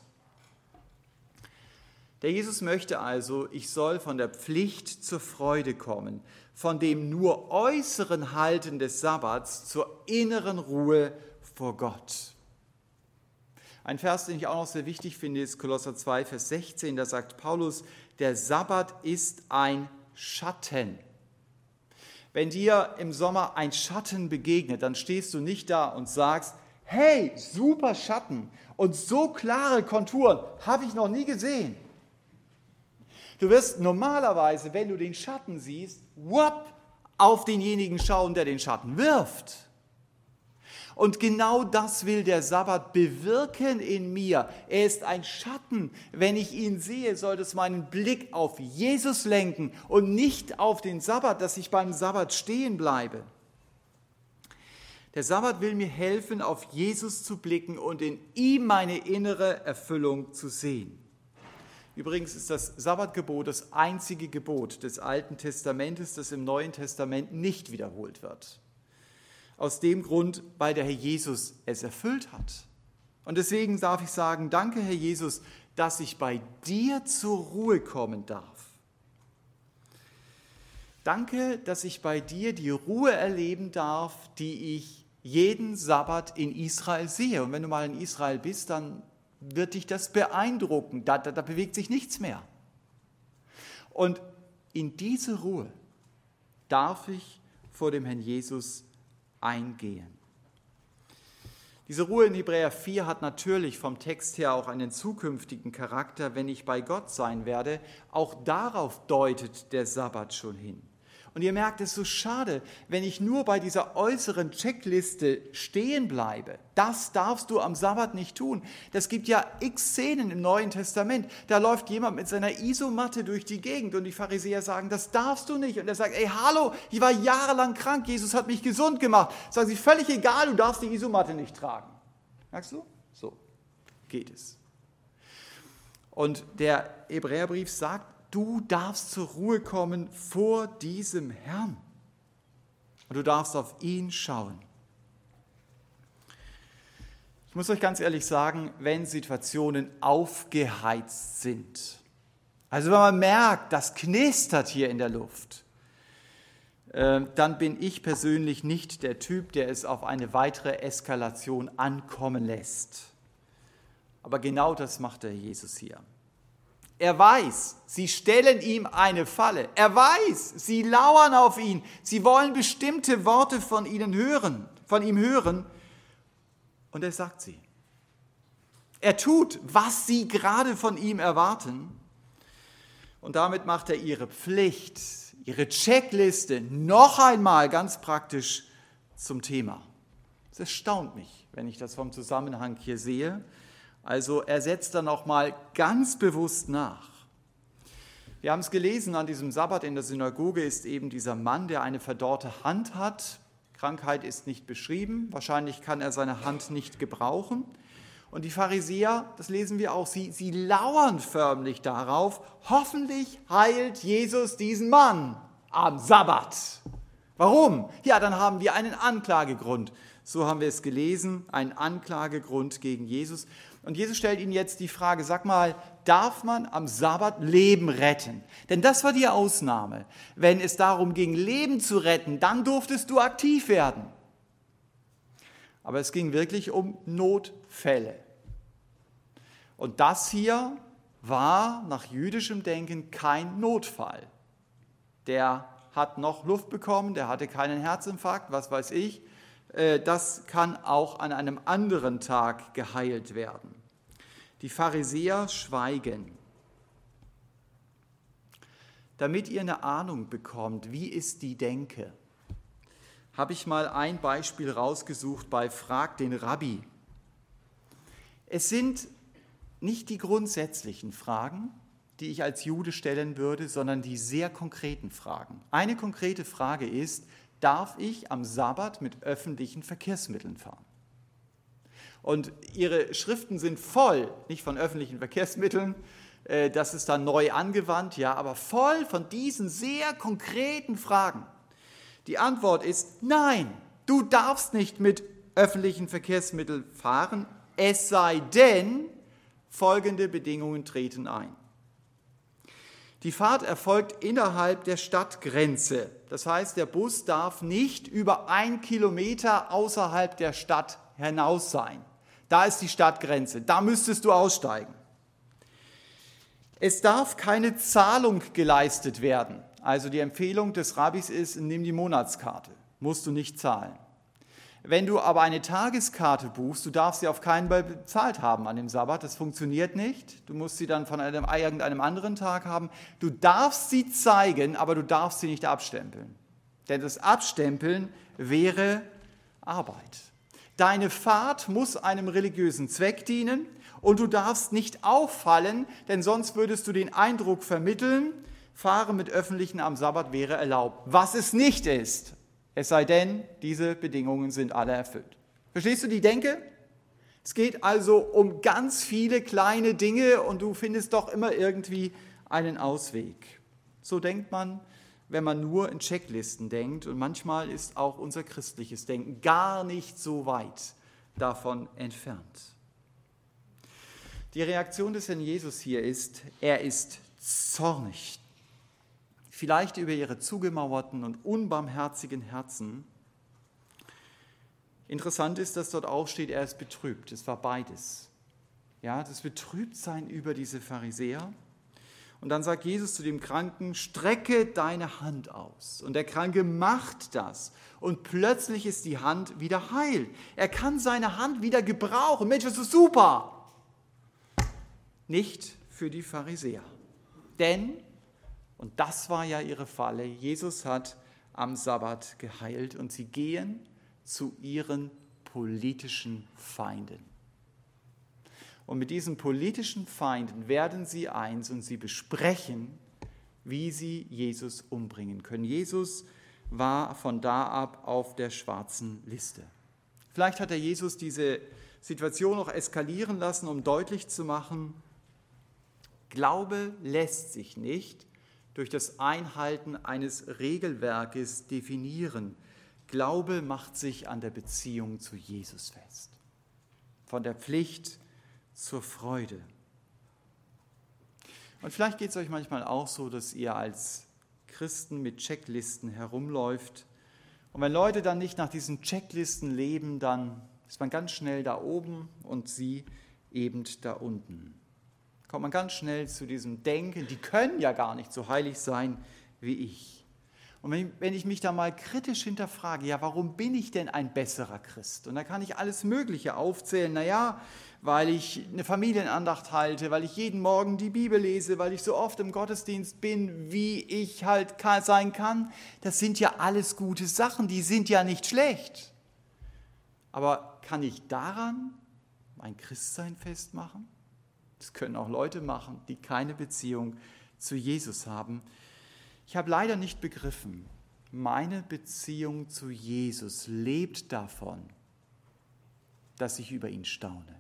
Der Jesus möchte also, ich soll von der Pflicht zur Freude kommen, von dem nur äußeren Halten des Sabbats zur inneren Ruhe vor Gott. Ein Vers, den ich auch noch sehr wichtig finde, ist Kolosser 2, Vers 16. Da sagt Paulus, der Sabbat ist ein Schatten. Wenn dir im Sommer ein Schatten begegnet, dann stehst du nicht da und sagst, hey, super Schatten und so klare Konturen habe ich noch nie gesehen. Du wirst normalerweise, wenn du den Schatten siehst, whoop, auf denjenigen schauen, der den Schatten wirft. Und genau das will der Sabbat bewirken in mir. Er ist ein Schatten. Wenn ich ihn sehe, soll es meinen Blick auf Jesus lenken und nicht auf den Sabbat, dass ich beim Sabbat stehen bleibe. Der Sabbat will mir helfen, auf Jesus zu blicken und in ihm meine innere Erfüllung zu sehen. Übrigens ist das Sabbatgebot das einzige Gebot des Alten Testamentes, das im Neuen Testament nicht wiederholt wird. Aus dem Grund, weil der Herr Jesus es erfüllt hat. Und deswegen darf ich sagen, danke Herr Jesus, dass ich bei dir zur Ruhe kommen darf. Danke, dass ich bei dir die Ruhe erleben darf, die ich jeden Sabbat in Israel sehe. Und wenn du mal in Israel bist, dann wird dich das beeindrucken. Da, da, da bewegt sich nichts mehr. Und in diese Ruhe darf ich vor dem Herrn Jesus eingehen. Diese Ruhe in Hebräer 4 hat natürlich vom Text her auch einen zukünftigen Charakter, wenn ich bei Gott sein werde. Auch darauf deutet der Sabbat schon hin. Und ihr merkt, es ist so schade, wenn ich nur bei dieser äußeren Checkliste stehen bleibe. Das darfst du am Sabbat nicht tun. Das gibt ja x Szenen im Neuen Testament. Da läuft jemand mit seiner Isomatte durch die Gegend und die Pharisäer sagen, das darfst du nicht. Und er sagt, ey, hallo, ich war jahrelang krank, Jesus hat mich gesund gemacht. Sagen sie, völlig egal, du darfst die Isomatte nicht tragen. Merkst du? So geht es. Und der Hebräerbrief sagt, du darfst zur Ruhe kommen vor diesem Herrn. Und du darfst auf ihn schauen. Ich muss euch ganz ehrlich sagen, wenn Situationen aufgeheizt sind, also wenn man merkt, das knistert hier in der Luft, äh, dann bin ich persönlich nicht der Typ, der es auf eine weitere Eskalation ankommen lässt. Aber genau das macht der Jesus hier. Er weiß, sie stellen ihm eine Falle. Er weiß, sie lauern auf ihn. Sie wollen bestimmte Worte von ihnen hören, von ihm hören. Und er sagt sie. Er tut, was sie gerade von ihm erwarten. Und damit macht er ihre Pflicht, ihre Checkliste noch einmal ganz praktisch zum Thema. Es erstaunt mich, wenn ich das vom Zusammenhang hier sehe. Also er setzt dann auch mal ganz bewusst nach. Wir haben es gelesen, an diesem Sabbat in der Synagoge ist eben dieser Mann, der eine verdorrte Hand hat. Krankheit ist nicht beschrieben, wahrscheinlich kann er seine Hand nicht gebrauchen. Und die Pharisäer, das lesen wir auch, sie, sie lauern förmlich darauf, hoffentlich heilt Jesus diesen Mann am Sabbat. Warum? Ja, dann haben wir einen Anklagegrund. So haben wir es gelesen, einen Anklagegrund gegen Jesus. Und Jesus stellt ihnen jetzt die Frage, sag mal, darf man am Sabbat Leben retten? Denn das war die Ausnahme. Wenn es darum ging, Leben zu retten, dann durftest du aktiv werden. Aber es ging wirklich um Notfälle. Und das hier war nach jüdischem Denken kein Notfall. Der hat noch Luft bekommen, der hatte keinen Herzinfarkt, was weiß ich. Äh, das kann auch an einem anderen Tag geheilt werden. Die Pharisäer schweigen. Damit ihr eine Ahnung bekommt, wie ist die Denke, habe ich mal ein Beispiel rausgesucht bei Frag den Rabbi. Es sind nicht die grundsätzlichen Fragen, die ich als Jude stellen würde, sondern die sehr konkreten Fragen. Eine konkrete Frage ist, darf ich am Sabbat mit öffentlichen Verkehrsmitteln fahren? Und ihre Schriften sind voll, nicht von öffentlichen Verkehrsmitteln, äh, das ist dann neu angewandt, ja, aber voll von diesen sehr konkreten Fragen. Die Antwort ist nein, du darfst nicht mit öffentlichen Verkehrsmitteln fahren, es sei denn, folgende Bedingungen treten ein. Die Fahrt erfolgt innerhalb der Stadtgrenze. Das heißt, der Bus darf nicht über ein Kilometer außerhalb der Stadt hinaus sein. Da ist die Stadtgrenze. Da müsstest du aussteigen. Es darf keine Zahlung geleistet werden. Also die Empfehlung des Rabbis ist, nimm die Monatskarte. Musst du nicht zahlen. Wenn du aber eine Tageskarte buchst, du darfst sie auf keinen Fall bezahlt haben an dem Sabbat, das funktioniert nicht. Du musst sie dann von einem, irgendeinem anderen Tag haben. Du darfst sie zeigen, aber du darfst sie nicht abstempeln. Denn das Abstempeln wäre Arbeit. Deine Fahrt muss einem religiösen Zweck dienen und du darfst nicht auffallen, denn sonst würdest du den Eindruck vermitteln, Fahren mit Öffentlichen am Sabbat wäre erlaubt, was es nicht ist es sei denn, diese Bedingungen sind alle erfüllt. Verstehst du die Denke? Es geht also um ganz viele kleine Dinge und du findest doch immer irgendwie einen Ausweg. So denkt man, wenn man nur in Checklisten denkt und manchmal ist auch unser christliches Denken gar nicht so weit davon entfernt. Die Reaktion des Herrn Jesus hier ist, er ist zornig vielleicht über ihre zugemauerten und unbarmherzigen Herzen. Interessant ist, dass dort auch steht, er ist betrübt. Es war beides. Ja, das Betrübtsein über diese Pharisäer. Und dann sagt Jesus zu dem Kranken, strecke deine Hand aus. Und der Kranke macht das. Und plötzlich ist die Hand wieder heil. Er kann seine Hand wieder gebrauchen. Mensch, das ist super. Nicht für die Pharisäer. Denn und das war ja ihre Falle. Jesus hat am Sabbat geheilt und sie gehen zu ihren politischen Feinden. Und mit diesen politischen Feinden werden sie eins und sie besprechen, wie sie Jesus umbringen können. Jesus war von da ab auf der schwarzen Liste. Vielleicht hat er Jesus diese Situation noch eskalieren lassen, um deutlich zu machen, Glaube lässt sich nicht durch das Einhalten eines Regelwerkes definieren. Glaube macht sich an der Beziehung zu Jesus fest. Von der Pflicht zur Freude. Und vielleicht geht es euch manchmal auch so, dass ihr als Christen mit Checklisten herumläuft. Und wenn Leute dann nicht nach diesen Checklisten leben, dann ist man ganz schnell da oben und sie eben da unten kommt man ganz schnell zu diesem Denken, die können ja gar nicht so heilig sein wie ich. Und wenn ich mich da mal kritisch hinterfrage, ja, warum bin ich denn ein besserer Christ? Und da kann ich alles Mögliche aufzählen. Naja, weil ich eine Familienandacht halte, weil ich jeden Morgen die Bibel lese, weil ich so oft im Gottesdienst bin, wie ich halt sein kann. Das sind ja alles gute Sachen, die sind ja nicht schlecht. Aber kann ich daran mein Christsein festmachen? Das können auch Leute machen, die keine Beziehung zu Jesus haben. Ich habe leider nicht begriffen, meine Beziehung zu Jesus lebt davon, dass ich über ihn staune.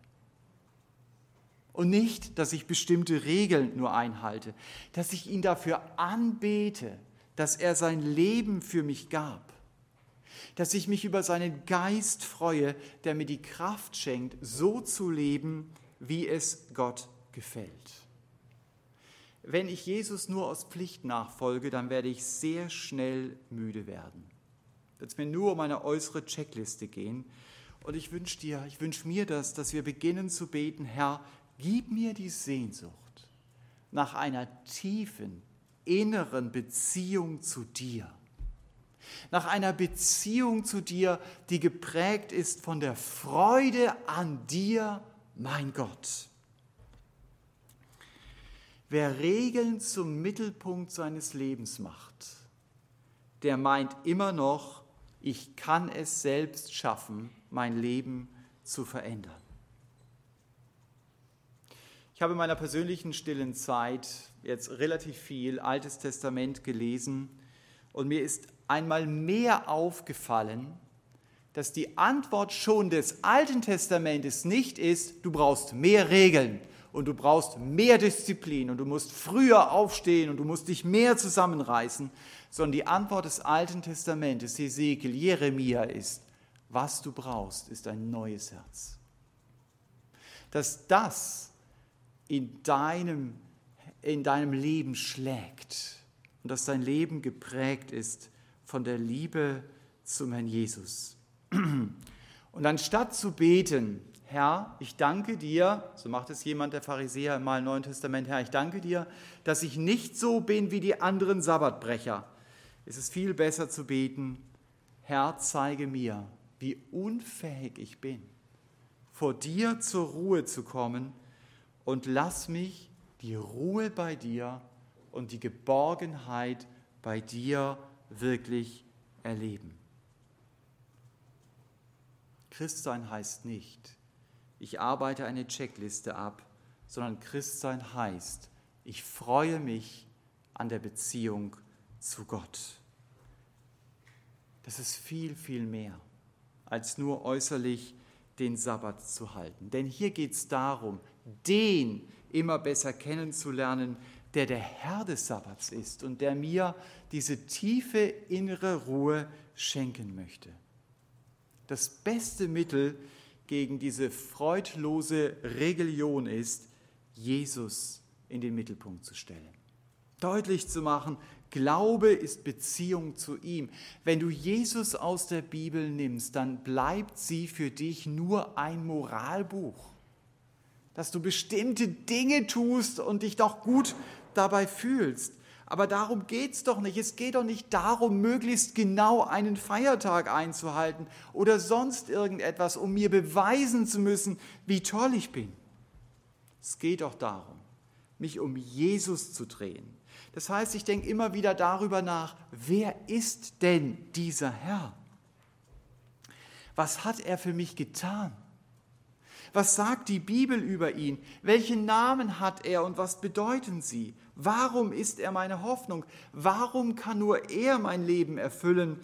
Und nicht, dass ich bestimmte Regeln nur einhalte, dass ich ihn dafür anbete, dass er sein Leben für mich gab, dass ich mich über seinen Geist freue, der mir die Kraft schenkt, so zu leben, wie es Gott gefällt. Wenn ich Jesus nur aus Pflicht nachfolge, dann werde ich sehr schnell müde werden. Wird es mir nur um eine äußere Checkliste gehen. Und ich wünsche dir, ich wünsche mir das, dass wir beginnen zu beten, Herr, gib mir die Sehnsucht nach einer tiefen, inneren Beziehung zu dir. Nach einer Beziehung zu dir, die geprägt ist von der Freude an dir, mein Gott. Wer Regeln zum Mittelpunkt seines Lebens macht, der meint immer noch, ich kann es selbst schaffen, mein Leben zu verändern. Ich habe in meiner persönlichen stillen Zeit jetzt relativ viel Altes Testament gelesen und mir ist einmal mehr aufgefallen, dass die Antwort schon des Alten Testamentes nicht ist, du brauchst mehr Regeln und du brauchst mehr Disziplin und du musst früher aufstehen und du musst dich mehr zusammenreißen, sondern die Antwort des Alten Testamentes, Hesekiel, Jeremia ist, was du brauchst, ist ein neues Herz. Dass das in deinem, in deinem Leben schlägt und dass dein Leben geprägt ist von der Liebe zum Herrn Jesus. (clears throat) Und anstatt zu beten, Herr, ich danke dir, so macht es jemand der Pharisäer im Neuen Testament, Herr, ich danke dir, dass ich nicht so bin wie die anderen Sabbatbrecher. Es ist viel besser zu beten, Herr, zeige mir, wie unfähig ich bin, vor dir zur Ruhe zu kommen und lass mich die Ruhe bei dir und die Geborgenheit bei dir wirklich erleben. Christsein heißt nicht, ich arbeite eine Checkliste ab, sondern Christsein heißt, ich freue mich an der Beziehung zu Gott. Das ist viel, viel mehr als nur äußerlich den Sabbat zu halten. Denn hier geht es darum, den immer besser kennenzulernen, der der Herr des Sabbats ist und der mir diese tiefe innere Ruhe schenken möchte. Das beste Mittel gegen diese freudlose Religion ist, Jesus in den Mittelpunkt zu stellen. Deutlich zu machen, Glaube ist Beziehung zu ihm. Wenn du Jesus aus der Bibel nimmst, dann bleibt sie für dich nur ein Moralbuch dass du bestimmte Dinge tust und dich doch gut dabei fühlst. Aber darum geht es doch nicht. Es geht doch nicht darum, möglichst genau einen Feiertag einzuhalten oder sonst irgendetwas, um mir beweisen zu müssen, wie toll ich bin. Es geht doch darum, mich um Jesus zu drehen. Das heißt, ich denke immer wieder darüber nach, wer ist denn dieser Herr? Was hat er für mich getan? Was sagt die Bibel über ihn? Welchen Namen hat er und was bedeuten sie? Warum ist er meine Hoffnung? Warum kann nur er mein Leben erfüllen?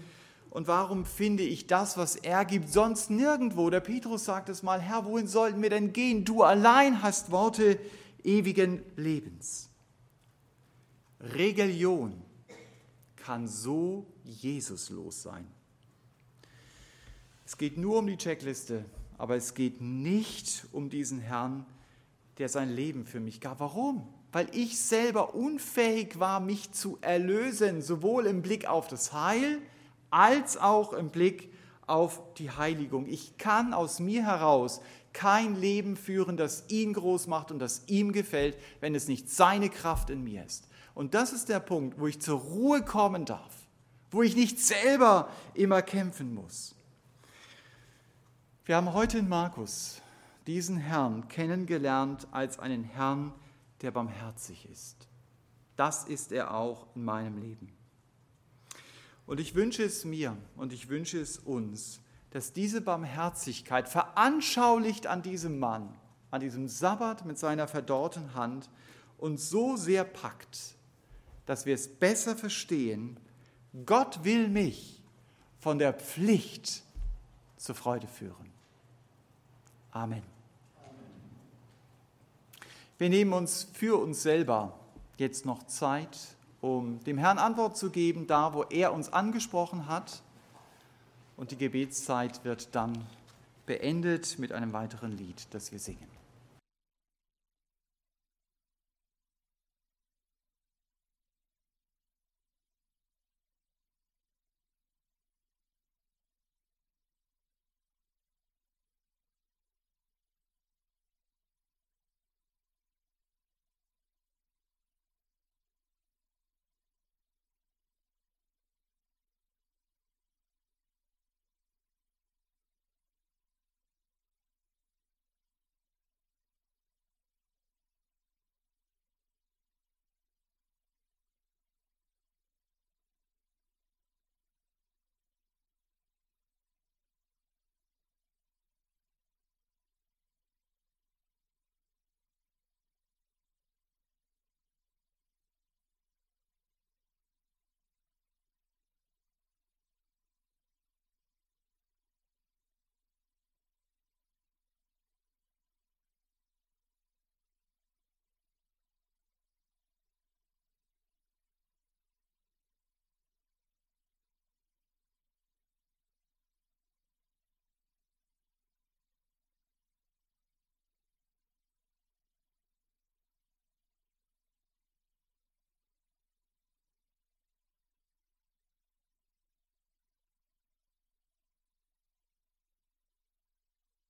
Und warum finde ich das, was er gibt, sonst nirgendwo? Der Petrus sagt es mal, Herr, wohin sollten wir denn gehen? Du allein hast Worte ewigen Lebens. Religion kann so Jesuslos sein. Es geht nur um die Checkliste aber es geht nicht um diesen Herrn, der sein Leben für mich gab. Warum? Weil ich selber unfähig war, mich zu erlösen, sowohl im Blick auf das Heil als auch im Blick auf die Heiligung. Ich kann aus mir heraus kein Leben führen, das ihn groß macht und das ihm gefällt, wenn es nicht seine Kraft in mir ist. Und das ist der Punkt, wo ich zur Ruhe kommen darf, wo ich nicht selber immer kämpfen muss. Wir haben heute in Markus diesen Herrn kennengelernt als einen Herrn, der barmherzig ist. Das ist er auch in meinem Leben. Und ich wünsche es mir und ich wünsche es uns, dass diese Barmherzigkeit veranschaulicht an diesem Mann, an diesem Sabbat mit seiner verdorrten Hand, uns so sehr packt, dass wir es besser verstehen, Gott will mich von der Pflicht zur Freude führen. Amen. Wir nehmen uns für uns selber jetzt noch Zeit, um dem Herrn Antwort zu geben, da wo er uns angesprochen hat. Und die Gebetszeit wird dann beendet mit einem weiteren Lied, das wir singen.